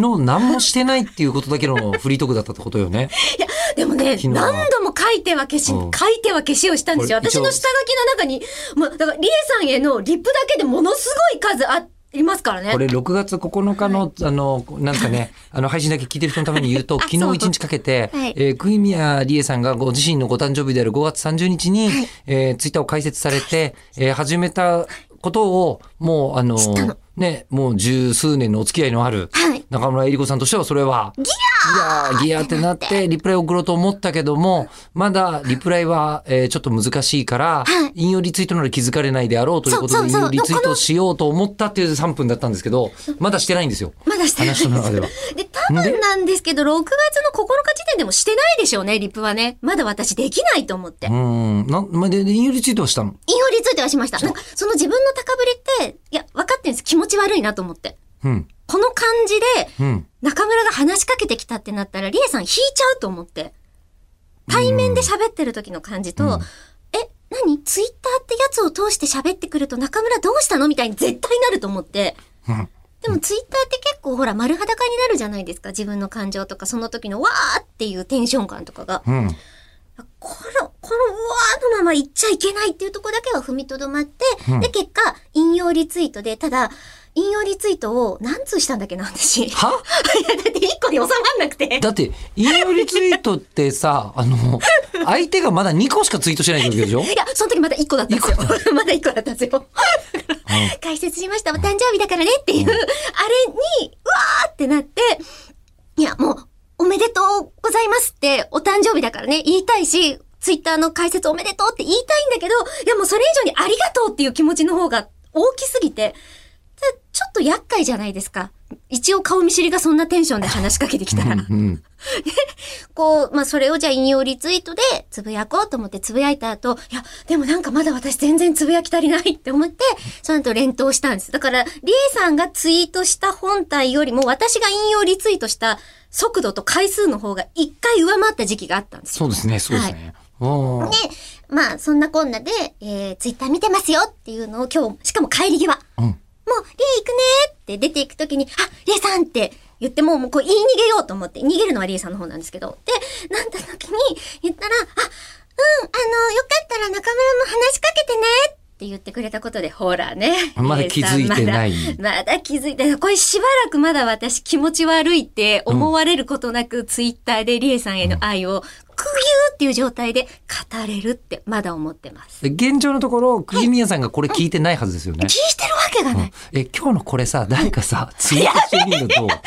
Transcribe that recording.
日何もしてないっていうことだけのフリートークだったってことよね。でもね、何度も書いては消し、うん。書いては消しをしたんですよ。私の下書きの中に、もう、だから、リエさんへのリップだけでものすごい数ありますからね。これ6月9日の、あの、なんですかね、あの、配信だけ聞いてる人のために言うと、昨日そう。1日かけて、はい。えー、国宮理恵さんがご自身のご誕生日である5月30日に、えーツイッターを開設されて、えー始めたことを、もう、あのね、もう十数年のお付き合いのある、はい。中村えり子さんとしてはそれは、ギャーギャーってなって、リプライを送ろうと思ったけども、まだリプライは、えーちょっと難しいから、はい引用リツイートなら気づかれないであろうということで、引用リツイートをしようと思ったっていう3分だったんですけど、まだしてないんですよ。まだしてない。話の中では。で、多分なんですけど、6月の9日時点でもしてないでしょうね、リップはね。まだ私できないと思って。うん。なん、まあ、で、で引用リツイートはしたの？引用はしました。なんか、その自分の高ぶりって、いや、分かってるんです。気持ち悪いなと思って。うん。この感じで、うん。中村が話しかけてきたってなったら、リエさん引いちゃうと思って。対面で喋ってる時の感じと、うんえ、何？ツイッターってやつを通して喋ってくると中村どうしたの？みたいに絶対なると思って。うん。でもツイッターって結構ほら丸裸になるじゃないですか。自分の感情とか、その時のわーっていうテンション感とかが。うん。この、このうわーのまま言っちゃいけないっていうところだけは踏みとどまって、うんで、結果、引用リツイートで、ただ、引用リツイートを何通したんだっけな、私。いや、はだって一個に収まんなくて。だって、引用リツイートってさ、あの、相手がまだ2個しかツイートしてないってことでしょ？いや、その時まだ1個だったんですよ。まだ1個だったんですよ。うん解説しました。お誕生日だからねっていう、あれに、うわーってなって、いや、もう、おめでとうございますって、お誕生日だからね、言いたいし、ツイッターの解説おめでとうって言いたいんだけど、いやもうそれ以上にありがとうっていう気持ちの方が大きすぎて、ちょちょっと厄介じゃないですか。一応顔見知りがそんなテンションで話しかけてきたら。うん。こう、まあ、それをじゃあ引用リツイートでつぶやこうと思ってつぶやいた後、いや、でもなんかまだ私全然つぶやき足りないって思って、その後連投したんです。だから、リエさんがツイートした本体よりも私が引用リツイートした速度と回数の方が一回上回った時期があったんですよ。そうですね、そうですね。おーで、まあ、そんなこんなで、えー、ツイッター見てますよっていうのを今日、しかも帰り際。うん。もう、リエ行くねーって出ていくときに、あ、リエさんって言ってもう、もうこう言い逃げようと思って、逃げるのはリエさんの方なんですけど、で、なんたときに言ったら、あ、うん、あの、よかったら中村も話しかけてねって言ってくれたことで、ほらね。まだ気づいてないまだ、まだ気づいてない。これしばらくまだ私気持ち悪いって思われることなく、ツイッターでリエさんへの愛を、ーっていう状態で語れるってまだ思ってます。で現状のところ、釘宮さんがこれ聞いてないはずですよね。聞いてるわけがない。え、今日のこれさ、誰かさ、ツイートしてみると、やだ